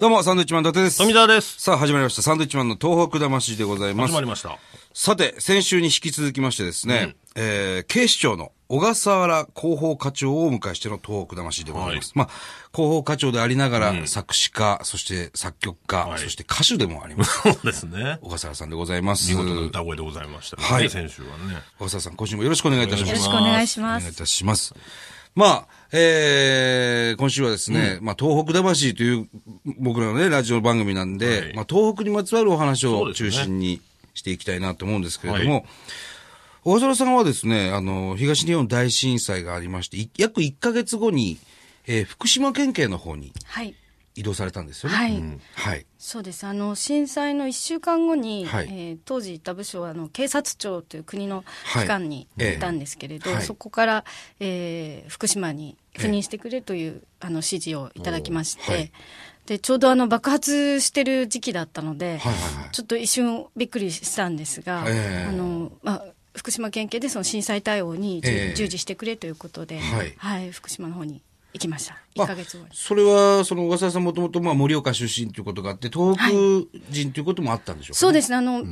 どうも、サンドウィッチマン伊達です。富澤です。さあ、始まりました。サンドウィッチマンの東北魂でございます。始まりました。さて、先週に引き続きましてですね、えー、警視庁の小笠原広報課長をお迎えしての東北魂でございます。まあ、広報課長でありながら、作詞家、そして作曲家、いそして歌手でもあります。そうですね。小笠原さんでございます。見事な歌声でございましたね。はい先週はね。小笠原さん、今週もよろしくお願いいたします。よろしくお願いしますお願いいたします。まあ、えー、今週はですね、まあ、東北魂という僕らのね、ラジオ番組なんで、はい。まあ、東北にまつわるお話を中心にしていきたいなと思うんですけれども、小笠原さんはですね、あの、東日本大震災がありまして、い約1ヶ月後に、えー福島県警の方にはい。移動されたんですよね。はい。はい。そうです。あの、震災の1週間後に、はい。えー当時いた部署は、あの、警察庁という国の機関にはいいたんですけれど、ええはい。そこから、えー福島に赴任してくれという、あの、指示をいただきまして、はい。で、ちょうどあの、爆発してる時期だったので、はいはいはい。ちょっと一瞬びっくりしたんですが、ええ。あの、まあ、福島県警でその震災対応に従,、え。え事してくれということで、はい福島の方に行きました。まあ1ヶ月後に。それは、その小笠原さんもともと、まあ、盛岡出身ということがあって、東北人ということもあったんでしょうか、そうですね、あの、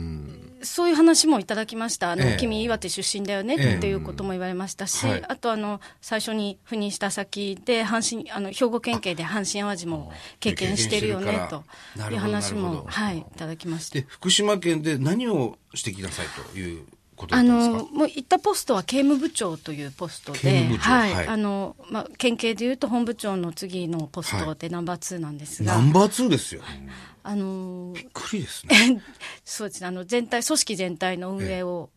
そういう話もいただきました。あの、ええ。君、岩手出身だよね、ええ。っていうことも言われましたし、はい。あと、あの、最初に赴任した先で、阪神、あの、兵庫県警で阪神淡路も経験してるよねという話も、はい、いただきました。で、福島県で何をしてきなさいということだあの、もう行ったポストは刑務部長というポスト刑で、務部長はい、はい。あの、まあ、県警でいうと本部長の次のポストでナンバー2なんですが、ナンバー2ですよ。あの、びっくりですね。そうですね、あの、全体、組織全体の運営を、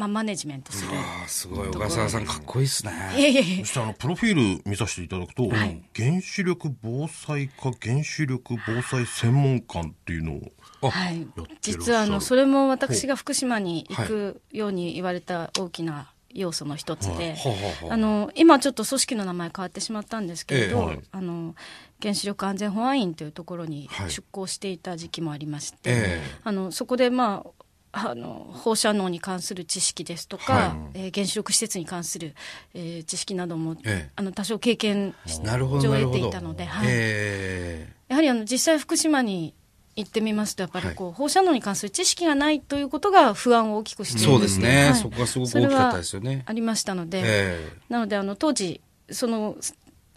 まあ、マネジメントする。ああ、すごい。小笠原さんかっこいいですいね。えいえいえそしてあの、プロフィール見させていただくと、原子力防災課原子力防災専門官っていうのを、はい。実はあのそれも私が福島に行くように言われた大きな要素の一つで、はあの今ちょっと組織の名前変わってしまったんですけれど、ええ。はい。あの原子力安全保安院というところにはい。出向していた時期もありまして、え。あのそこでまああの放射能に関する知識ですとか、はえー原子力施設に関する、えー知識なども、ええ。あの多少経験上。得ていたので、はい。えやはりあの実際福島に行ってみますとやっぱりこう、は放射能に関する知識がないということが不安を大きくしているそうですね。はい。そこがすごく大きかったですよね。ありましたので、え。なのであの当時その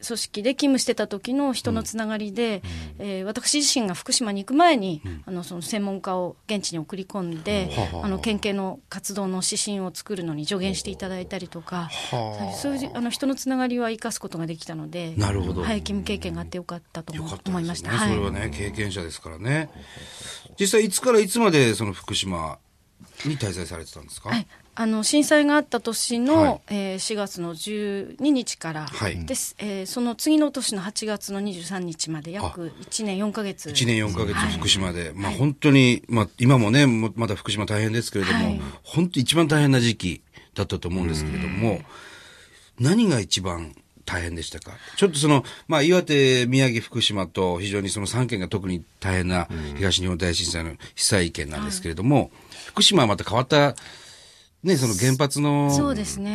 組織で勤務してた時の人のつながりで、えー私自身が福島に行く前に、あのその専門家を現地に送り込んで、はあはあ。あの県警の活動の指針を作るのに助言していただいたりとか、はあ。そういうあの人のつながりは生かすことができたのでなるほど。はい、勤務経験があってよかったと思いました。それはね、経験者ですからね。実際、いつからいつまで、その福島に滞在されてたんですか？はい、あの震災があった年の、はい。えー4月の12日からはい。です、えーその次の年の8月の23日まで約1年4か月。1年4ヶ月はい。福島で、まあ本当に、まあ今もね、もまだ福島大変ですけれども、はい。本当一番大変な時期だったと思うんですけれども、何が一番大変でしたか？ちょっとその、まあ岩手、宮城、福島と非常にその3県が特に大変な東日本大震災の被災県なんですけれども、福島はまた変わった、ね、その原発の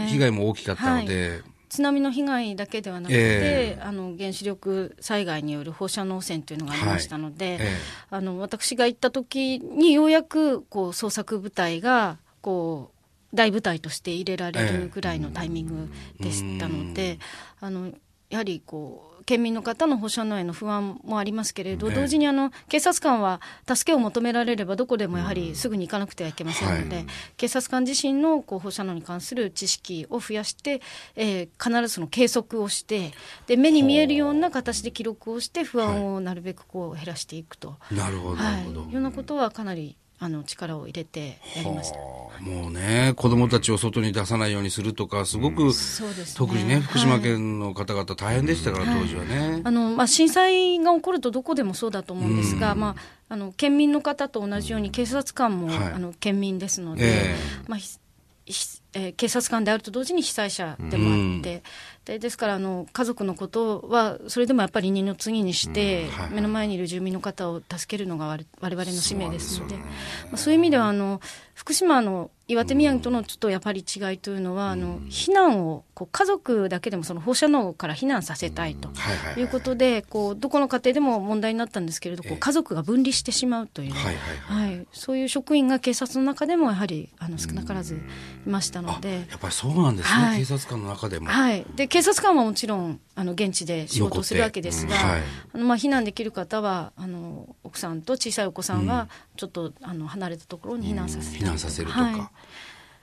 被害も大きかったので、津波の被害だけではなくて、えあの原子力災害による放射能汚染というのがありましたので、はい。ええ。あの私が行った時にようやくこう捜索部隊がこう大部隊として入れられるぐらいのタイミングでしたので、あのやはりこう県民の方の放射能への不安もありますけれど、ええ。同時にあの警察官は助けを求められればどこでもやはりすぐに行かなくてはいけませんので、はい。警察官自身のこう放射能に関する知識を増やして、えー必ずその計測をしてで目に見えるような形で記録をして不安をなるべくこう減らしていくと、なるほど、なはい。いろんなことはかなりあの力を入れてやりました。はあもうね、子供たちを外に出さないようにするとか、すごく、そうですね。特にね、福島県の方々大変でしたから、当時はね。あのまあ、震災が起こるとどこでもそうだと思うんですが、まあ、あの県民の方と同じように警察官も、はい。あの県民ですので、えまあ、えー警察官であると同時に被災者でもあって、でですからあの家族のことはそれでもやっぱり二の次にして、目の前にいる住民の方を助けるのが我我々の使命ですのでまあそういう意味ではあの福島の岩手宮城とのちょっとやっぱり違いというのは、あの避難をこう家族だけでもその放射能から避難させたいと。はいうことでこうどこの家庭でも問題になったんですけれどこえ。えう家族が分離してしまうという、はいはいはい。はい、そういう職員が警察の中でもやはりあの少なからずいましたので。やっぱりそうなんですね、はい。警察官の中でも。はい、で警察官はもちろんあの現地で仕事をするわけですが、うんはい。あのまあ、避難できる方はあの奥さんと小さいお子さんはちょっと、あの離れたところに避難させたり避難させるとか。はい。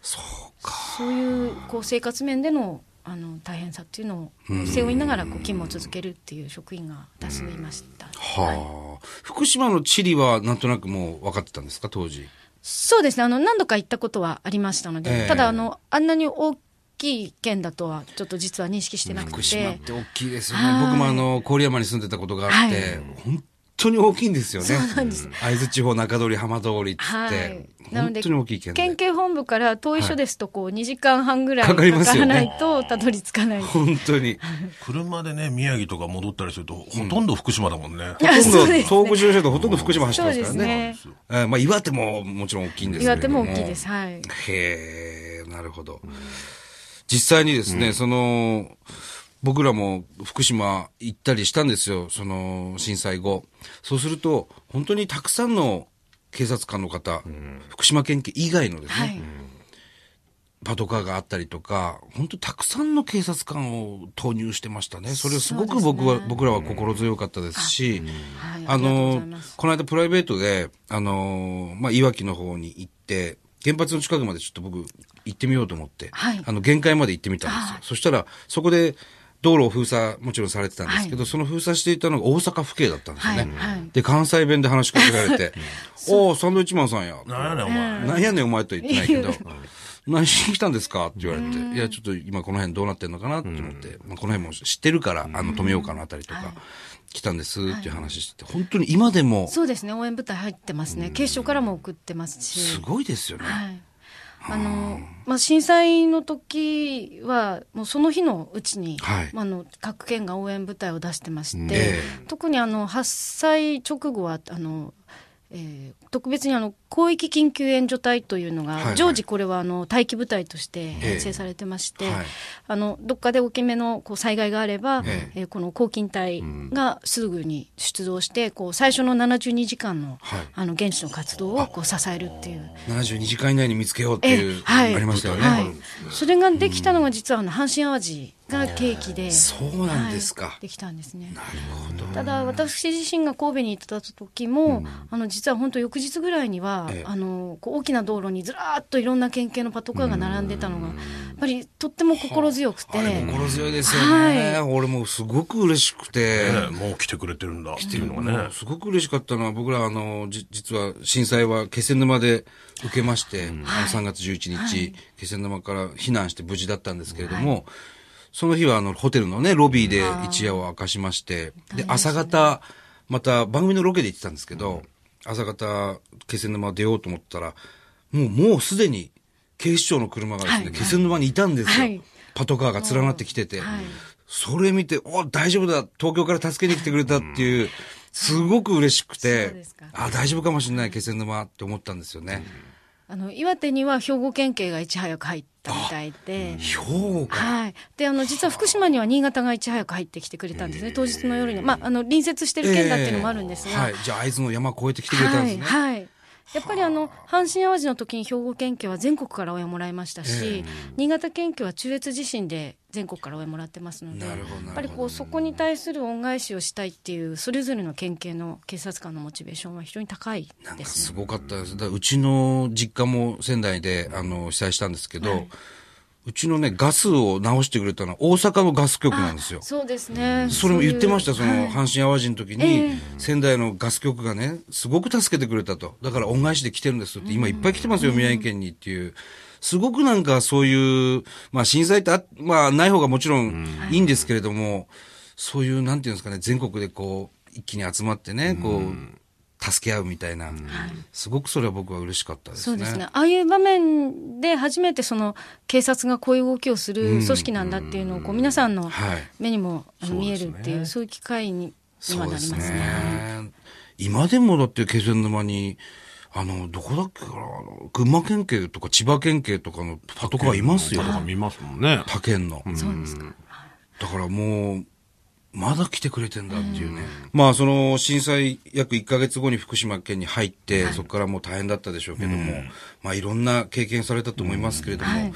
そうか。そういうこう生活面でのあの大変さっていうのをうん。背負いながらこう勤務を続けるっていう職員が多数いました。はいはあ、福島の地理はなんとなくもう分かってたんですか、当時。そうですね。あの何度か行ったことはありましたので、ええ。ただあのあんなに大きい県だとはちょっと実は認識してなくて福島って大きいですよね。はい僕もあの、郡山に住んでたことがあって、はい本当に大きいんですよね。そうなんです会津地方中通り浜通りっつって、はいなの本で当に大きい県で県。警本部から遠い所ですとこう2時間半ぐらいかかかかりますよねらないとたどり着かない。本当に。車でね、宮城とか戻ったりすると、ほとんど福島だもんね。ほとんど、そうですね東北自動車道ほとんど福島走ってそうますからね。ですね。えーまあ、岩手ももちろん大きいんですけども。手も大きいです。はい。へえ、なるほど。実際にですね、その、僕らも福島行ったりしたんですよ、その震災後。そうすると、本当にたくさんの警察官の方、福島県警以外のですね、はい。パトカーがあったりとか、本当たくさんの警察官を投入してましたね。それはすごく僕は、ね僕らは心強かったですし、はい。あの。この間プライベートで、あのまあ、いわきの方に行って、原発の近くまでちょっと僕行ってみようと思って、はい。あの、限界まで行ってみたんですよ。はい。そしたら、そこで道路を封鎖、もちろんされてたんですけど、その封鎖していたのが大阪府警だったんですよね。はい。はい。で、関西弁で話しかけられて、おおサンドイッチマンさんや。なんやねん、お前。なんやねんお前とは言ってないけど、何しに来たんですか？って言われて、いや、ちょっと今この辺どうなってんのかなって思って、まあ、この辺も知ってるから、あの、止めようかなあたりとか、来たんですっていう話してて、本当に今でも、そうですね。応援部隊入ってますね。警視庁からも送ってますし。すごいですよね。はい。あの、まあ、震災の時は、もうその日のうちに、はいまあ、あの、各県が応援部隊を出してまして、え特にあの、発災直後は、あの、えー特別にあの広域緊急援助隊というのが、はいはい。常時これはあの待機部隊として編成されてまして、はい。あのどっかで大きめのこう災害があれば、ええ。ーこの抗菌隊がすぐに出動してこう最初の72時間の,、はい。あの現地の活動をこう支えるっていう。72時間以内に見つけようっていう、はい。ありましたよね。はい、それができたのが実はあの阪神・淡路が契機で、そうなんですか。はい。できたんですね。なるほど。ただ私自身が神戸に行ってた時も、あの実は本当翌日ぐらいには、ええ。あのこう大きな道路にずらーっといろんな県警のパトカーが並んでたのが、やっぱりとっても心強くて、心強いですよね。はい。俺もすごく嬉しくて。ねもう来てくれてるんだ。っていうのがね。すごく嬉しかったのは、僕ら、あの、じ、実は震災は気仙沼で受けまして、あの3月11日、気仙沼から避難して無事だったんですけれども、その日はあの、ホテルのね、ロビーで一夜を明かしまして、で、朝方、また番組のロケで行ってたんですけど、朝方、気仙沼出ようと思ったら、もう、もうすでに警視庁の車がですね、はい。気仙沼にいたんですよ。はい。パトカーが連なってきてて、はい。それ見て、お、大丈夫だ、東京から助けに来てくれたっていう、すごく嬉しくてあ、大丈夫かもしれない、気仙沼って思ったんですよね。あの岩手には兵庫県警がいち早く入ったみたいで。兵庫か。はい、であの実は福島には新潟がいち早く入ってきてくれたんですね、当日の夜に、まあ、あの隣接してる県だっていうのもあるんですが、えー。はい。じゃあ、会津の山越えてきてくれたんですね。はい、はい、やっぱりあの阪神・淡路の時に兵庫県警は全国から応援もらいましたし、新潟県警は中越地震で全国から応援もらってますのでやっぱりこうそこに対する恩返しをしたいっていうそれぞれの県警の警察官のモチベーションは非常に高いですね。すごかったです。だうちの実家も仙台で、あの、被災したんですけど、はいうちのね、ガスを直してくれたのは大阪のガス局なんですよ。そうですね。それも言ってました、その、阪神淡路の時えにえ、仙台のガス局がね、すごく助けてくれたと。だから恩返しで来てるんですって、今いっぱい来てますよ、宮城県にっていう。すごくなんかそういう、まあ震災ってあ、まあない方がもちろんいいんですけれども、そういう、なんていうんですかね、全国でこう、一気に集まってね、こう、助け合うみたいな、すごくそれは僕は嬉しかったですね。そうですね。ああいう場面で初めてその警察がこういう動きをする組織なんだっていうのをこう皆さんのはい目にも見えるっていうそういう機会に今なりますね。今でもだって気仙沼に、あの、どこだっけかな、群馬県警とか千葉県警とかのパトカーいますよ。とか見ますもんね。他県の。そうですか。だからもう、まだ来てくれてんだっていうね。まあ、その、震災約1ヶ月後に福島県に入って、そこからもう大変だったでしょうけども、まあ、いろんな経験されたと思いますけれども、はい。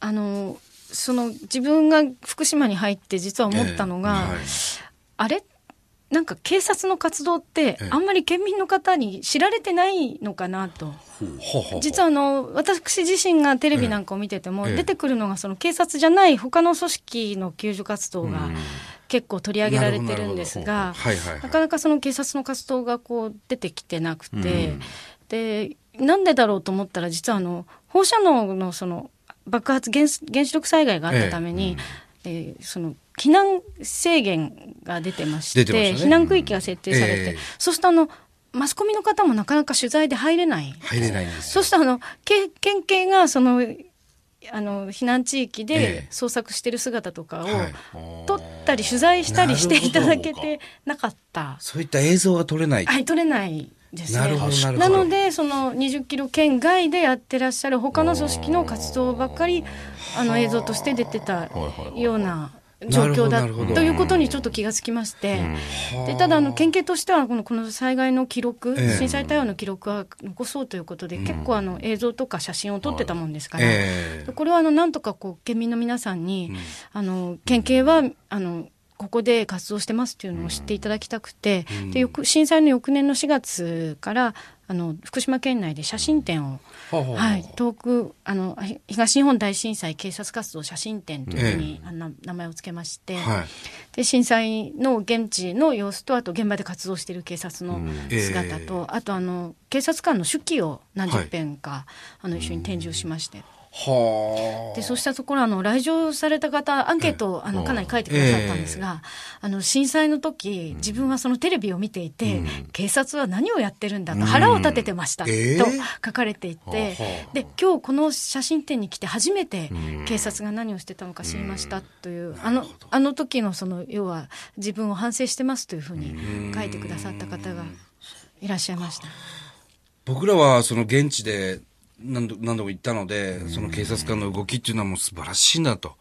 あのその自分が福島に入って実は思ったのが、ええ。はいあれ？なんか警察の活動ってええ。あんまり県民の方に知られてないのかなと。ほうほう実はあの私自身がテレビなんかを見てても、ええ。出てくるのがその警察じゃない他の組織の救助活動が結構取り上げられてるんですが、はいはいはい。なかなかその警察の活動がこう出てきてなくて、でなんでだろうと思ったら実はあの放射能のその爆発原子原子力災害があったために、えーその避難制限が出てましてね避難区域が設定されて、ええそうするとあのマスコミの方もなかなか取材で入れない。入れないんですよ。そうしたらあのけ県警がそのあの避難地域えでえ捜索してる姿とかをはい撮ったり取材したりしていただけてなかった。そういった映像が撮れない。はい、取れないですね。なるほどなるほどなので、その20キロ圏外でやってらっしゃる他の組織の活動ばっかり、あの映像として出てたような状況だということにちょっと気がつきまして、でただあの県警としてはこのこの災害の記録、ええ。震災対応の記録は残そうということで、結構あの映像とか写真を撮ってたもんですから、ええ。これはあのなんとかこう県民の皆さんに、あの県警はあのここで活動してますっていうのを知っていただきたくて、で翌震災の翌年の4月からあの福島県内で写真展を、ほうほうほう。はい、遠くあのひ東日本大震災警察活動写真展というふうに、あの名前を付けまして、はい。で震災の現地の様子とあと現場で活動している警察の姿と、あとあの警察官の手記を何十編か、あの一緒に展示をしまして。はあ。でそうしたところあの来場された方アンケートを、あのかなり書いてくださったんですが、あの震災の時自分はそのテレビを見ていて、警察は何をやってるんだと腹を立ててました、ええ。と書かれていて、はあで今日この写真展に来て初めて警察が何をしてたのか知りましたという、あのあの時のその要は自分を反省してますというふうに書いてくださった方がいらっしゃいました。僕らはその現地で何度何度も言ったので、その警察官の動きっていうのはもう素晴らしいなと。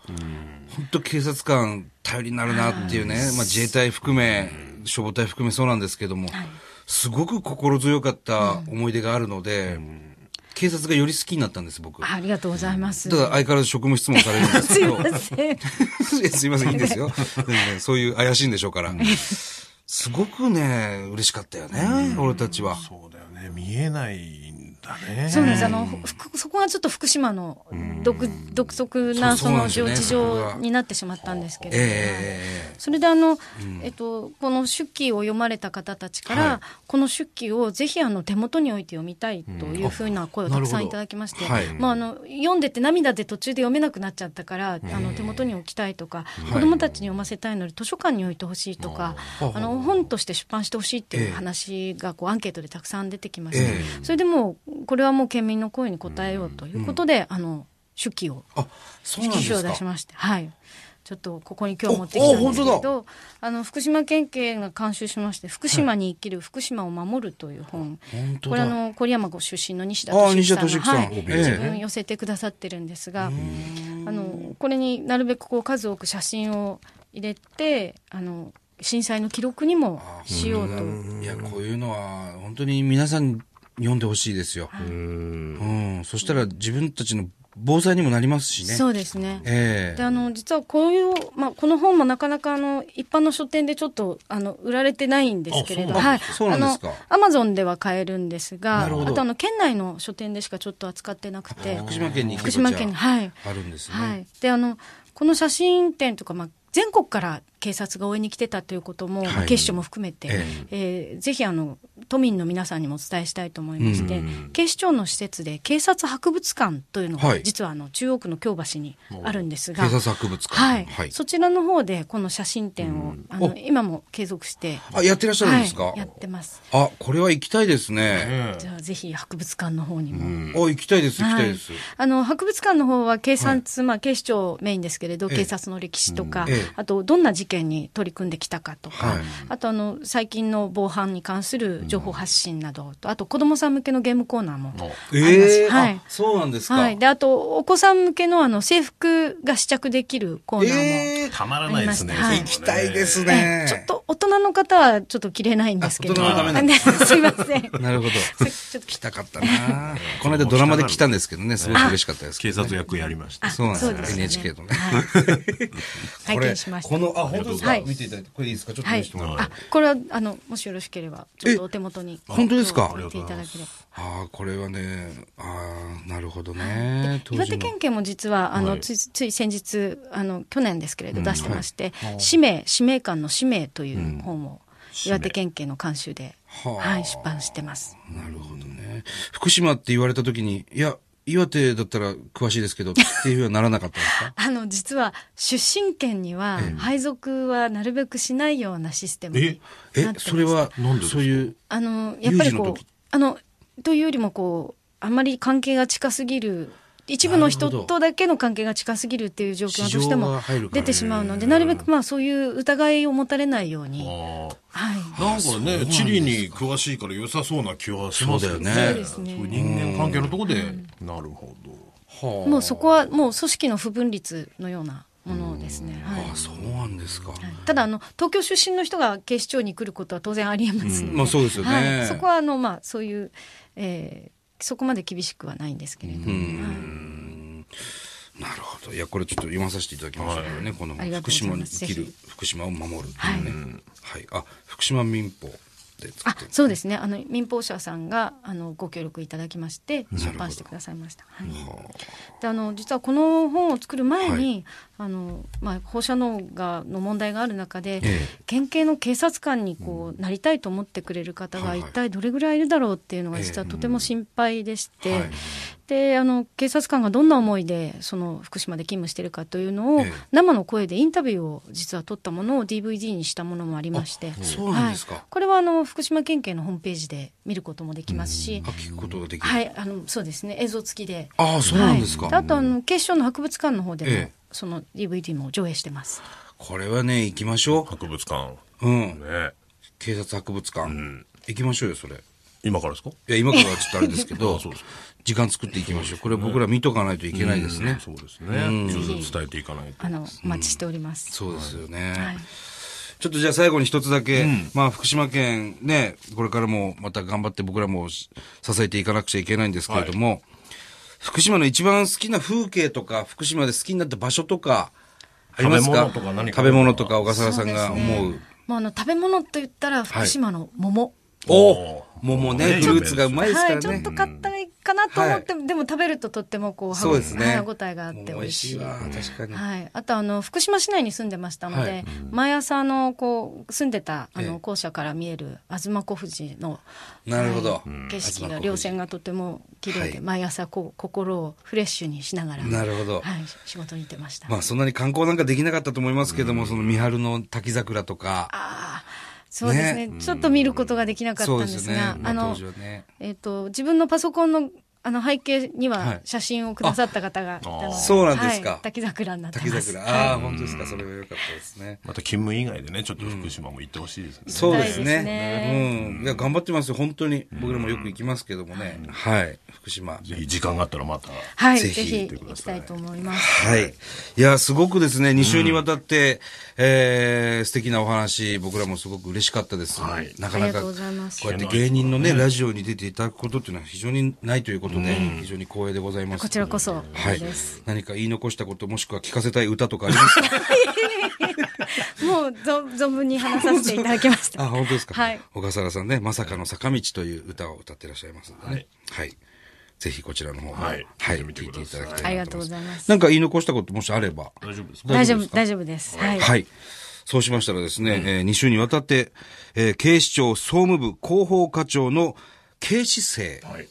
本当警察官頼りになるなっていうね、まあ自衛隊含め、消防隊含めそうなんですけども、すごく心強かった思い出があるので、警察がより好きになったんです、僕。ありがとうございます。ただ相変わらず職務質問されるんですけど。すいません。すいません、いいんですよ。そういう怪しいんでしょうから。すごくね、嬉しかったよね、俺たちは。そうだよね。見えない。そうです。あの、ふそこがちょっと福島の独独特なその事情になってしまったんですけれども、えそれであの、えっと、この手記を読まれた方たちから、はい。この手記をぜひあの手元に置いて読みたいというふうな声をたくさんいただきまして、はい。まあ、あの読んでて涙で途中で読めなくなっちゃったから、あの手元に置きたいとか、子どもたちに読ませたいので図書館に置いてほしいとか、あの本として出版してほしいっていう話がこうアンケートでたくさん出てきまして、え。それでもうこれはもう県民の声に応えようということで、あの手記をあ、そうなん機種を。出しまして、はい。ちょっとここに今日持ってきたんですけど、あの福島県警が監修しまして、福島に生きる福島を守るという本。本当だこれあの郡山ご出身の西田敏行さんが、はい、ええ自分寄せてくださってるんですが、あのこれになるべくこう数多く写真を入れて、あの震災の記録にもしようと。いや、こういうのは、本当に皆さんに読んでほしいですよ。うん。そしたら自分たちの防災にもなりますしね。そうですね。ええ。であの実はこういう、まあ、この本もなかなかあの一般の書店でちょっとあの売られてないんですけれど。はい。そうなんですか。アマゾンでは買えるんですがなるほど。あとあの県内の書店でしかちょっと扱ってなくて。福島県に福島県にはい、あるんですね。はい、であのこの写真展とか、まあ、全国から警察が応援に来てたということも、まあはい。警視庁も含めて、ええ。ーぜひあの都民の皆さんにもお伝えしたいと思いまして、警視庁の施設で警察博物館というのが、はい。実はあの中央区の京橋にあるんですが、警察博物館。はい、はい。そちらの方でこの写真展を、あのお。今も継続して、あ、やってらっしゃるんですか、はい、やってます。あ、これは行きたいですね。じゃあぜひ博物館の方にも。あ、行きたいです、行きたいです。あの博物館の方は警察、まあ、警視庁メインですけれど、ええ。警察の歴史とか、ええ。あとどんな事件に取り組んできたかとか、はいあとあの最近の防犯に関する情報発信などと、あと子どもさん向けのゲームコーナーもあります。ええはいあ、そうなんですか。はい、であとお子さん向けのあの制服が試着できるコーナーも、ええたまらないですね。はい行きたいですえねえ。ちょっと大人の方はちょっと着れないんですけど、あ大人はダメなんですいません。なるほど。ちょっと来たかったな この間ドラマで来たんですけどね、すごく嬉しかったですけ警察役やりました。そうなんですよそうですよね NHK のね。はい拝 これ見しました。この、あ、本当ですか、はい。見ていただいて、これいいですか？ちょっとはい。見せてもらって。あ、これは、あの、もしよろしければ、ちょっとお手元に。本当ですか？ていただければ。ああ、これはね、ああ、なるほどね。当岩時の。手県警も実は、あの、はい。つい、つい先日、あの、去年ですけれど、出してまして、使命、使命感の使命という本を、岩手県警の監修で、はい、出版してます。なるほどね。福島って言われたときに、いや、岩手だったら詳しいですけど、っていうふうにはならなかったんですか？あの、実は、出身県には、配属はなるべくしないようなシステムになってえま、してそれはなんでです、か？そういう、あのやっぱりこうあのというよりもこうあんまり関係が近すぎる一部の人とだけの関係が近すぎるっていう状況がどうしても出てしまうのでなるべくまあそういう疑いを持たれないように、あはい、あなんかね、地理に詳しいから良さそうな気はしますよね。そうだよね。そうですね。人間関係のところで、なるほど。はあ。もうそこはもう組織の不分立のようなものですね。はい。あそうなんですか。ただあの東京出身の人が警視庁に来ることは当然ありえますので、まあそうですよね。はい、そこはあのまあそういう、えーそこまで厳しくはないんですけれども、なるほど。いや、これちょっと読まさせていただきましたけどね、このありがとうござ福島に生きる福島を守るっていうね。はい。あ、福島民法で作あってる。そうですね。あの民放社さんがあのご協力いただきまして出版してくださいました、はい、であの実はこの本を作る前に、あのまあ、放射能がの問題がある中で、ええ。県警の警察官にこうなりたいと思ってくれる方が一体どれぐらいいるだろうっていうのが実はとても心配でして、はい。であの警察官がどんな思いでその福島で勤務しているかというのを、ええ。生の声でインタビューを実は取ったものを DVD にしたものもありましてそうなんですか。はい、これはあの福島県警のホームページで見ることもできますし、あ、聞くことができる。はい、あのそうですね。映像付きで。ああ、そうなんですか。はい、あとあの警視庁の博物館の方でも、ええその DVD も上映してます。これはね、行きましょ博物館。う。うん。ね。警察博物館。ん行きましょうよ、それ。い今からですか？や、今からはちょっとあれですけど あそうですか、時間作っていきましょう。これ僕ら見とかないといけないですね。そうですね。ちょっと伝えていかないと。あのお待ちしております。そうですよね。はいちょっとじゃあ最後に一つだけ、まあ福島県ね、これからもまた頑張って僕らもし支えていかなくちゃいけないんですけれども、福島の一番好きな風景とか、福島で好きになった場所とか、ありますか？食べ物とか何か食べ物とか小笠原さんがそうですね思う。もうあの食べ物と言ったら福島の桃。お桃ね、ねフルーツがうまいですかはい、ちょっらね。と硬いかなと思っても、でも食べるととってもこう歯応えがあって美味しい。美味しい。わ、確かに。はい、あとあの福島市内に住んでましたので、はい。毎朝あのこう住んでたあえ。えの校舎から見える東小富士のなるほど。はい景色が稜線がとても綺麗で、はい。毎朝こう心をフレッシュにしながらなるほど。はい、仕事に行ってました。まあそんなに観光なんかできなかったと思いますけども、その三春の滝桜とか、ああそうですね。ね。ちょっと見ることができなかったんですが、ああのね。えっ、と自分のパソコンのあの背景にははい写真をくださった方がいたので、あそうなんですかはい滝桜になってま滝す。桜。ああ、本当ですか。それは良かったですね。また勤務以外でね、ちょっと福島も行ってほしいですね。そうです行きたいですね。ねうん。いや、頑張ってますよ。本当に。僕らもよく行きますけどもね。はい。福島。ぜひ時間があったらまた。はい、ぜひぜひ行ってください行きたいと思います。はい。いや、すごくですね、2週にわたって、えー、素敵なお話、僕らもすごく嬉しかったです。はいなかなか、こうやって芸人のね、ラジオに出ていただくことっていうのは非常にないということで、非常に光栄でございます。こちらこそはい。何か言い残したこと、もしくは聞かせたい歌とかありますか？もう存存分に話させていただきました。あ、本当ですか？はい小笠原さんね、まさかの坂道という歌を歌ってらっしゃいますのでね。はい。ぜひこちらの方も、ははいい、聞い聞いていただきたいなと思います。ありがとうございますなんか言い残したこともしあれば。大丈夫ですか大丈夫、ですか大丈夫です。はい。はい。そうしましたらですね、えー2週にわたって、えー警視庁総務部広報課長の警視生、はい。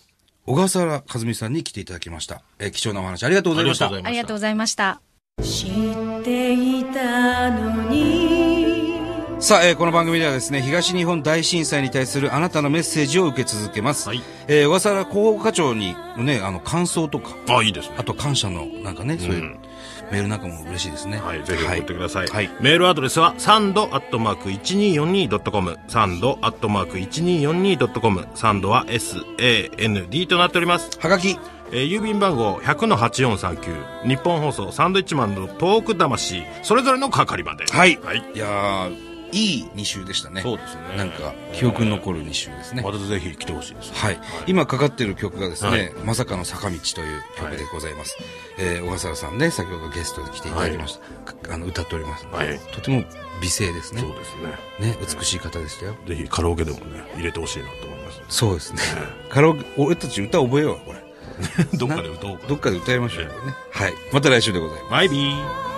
小笠原和美さんに来ていただきました。えー貴重なお話ありがとうございました。ありがとうございました。知っていたのにさあ、えーこの番組ではですね、東日本大震災に対するあなたのメッセージを受け続けます。はいえー小笠原広報課長にね、あの、感想とか、あ、いいですね。あと感謝の、なんかね、そういう、メールなんかも嬉しいですね。はい、ぜひ送ってください。はい。メールアドレスは、サンドアットマーク 1242.com。サンドアットマーク 1242.com。サンドは SAND となっております。はがき、えー郵便番号100-8439。日本放送サンドイッチマンのトーク魂。それぞれの係まで。はい。はい。いやー、いい2週でしたね。そうですねなんか、記憶に残る2週ですね。またぜひ来てほしいです。はい。今かかってる曲がですね、はいまさかの坂道という曲でございます。えー小笠原さんね、先ほどゲストで来ていただきました。かあの、歌っております、はいとても美声ですねそう。ですね。ね、美しい方でしたよ。ぜひカラオケでもね、入れてほしいなと思います。そうですね。カラオケ、俺たち歌覚えよう、これ。どっかで歌おうかどっかで歌いましょうよね。はい。また来週でございます。バイビー。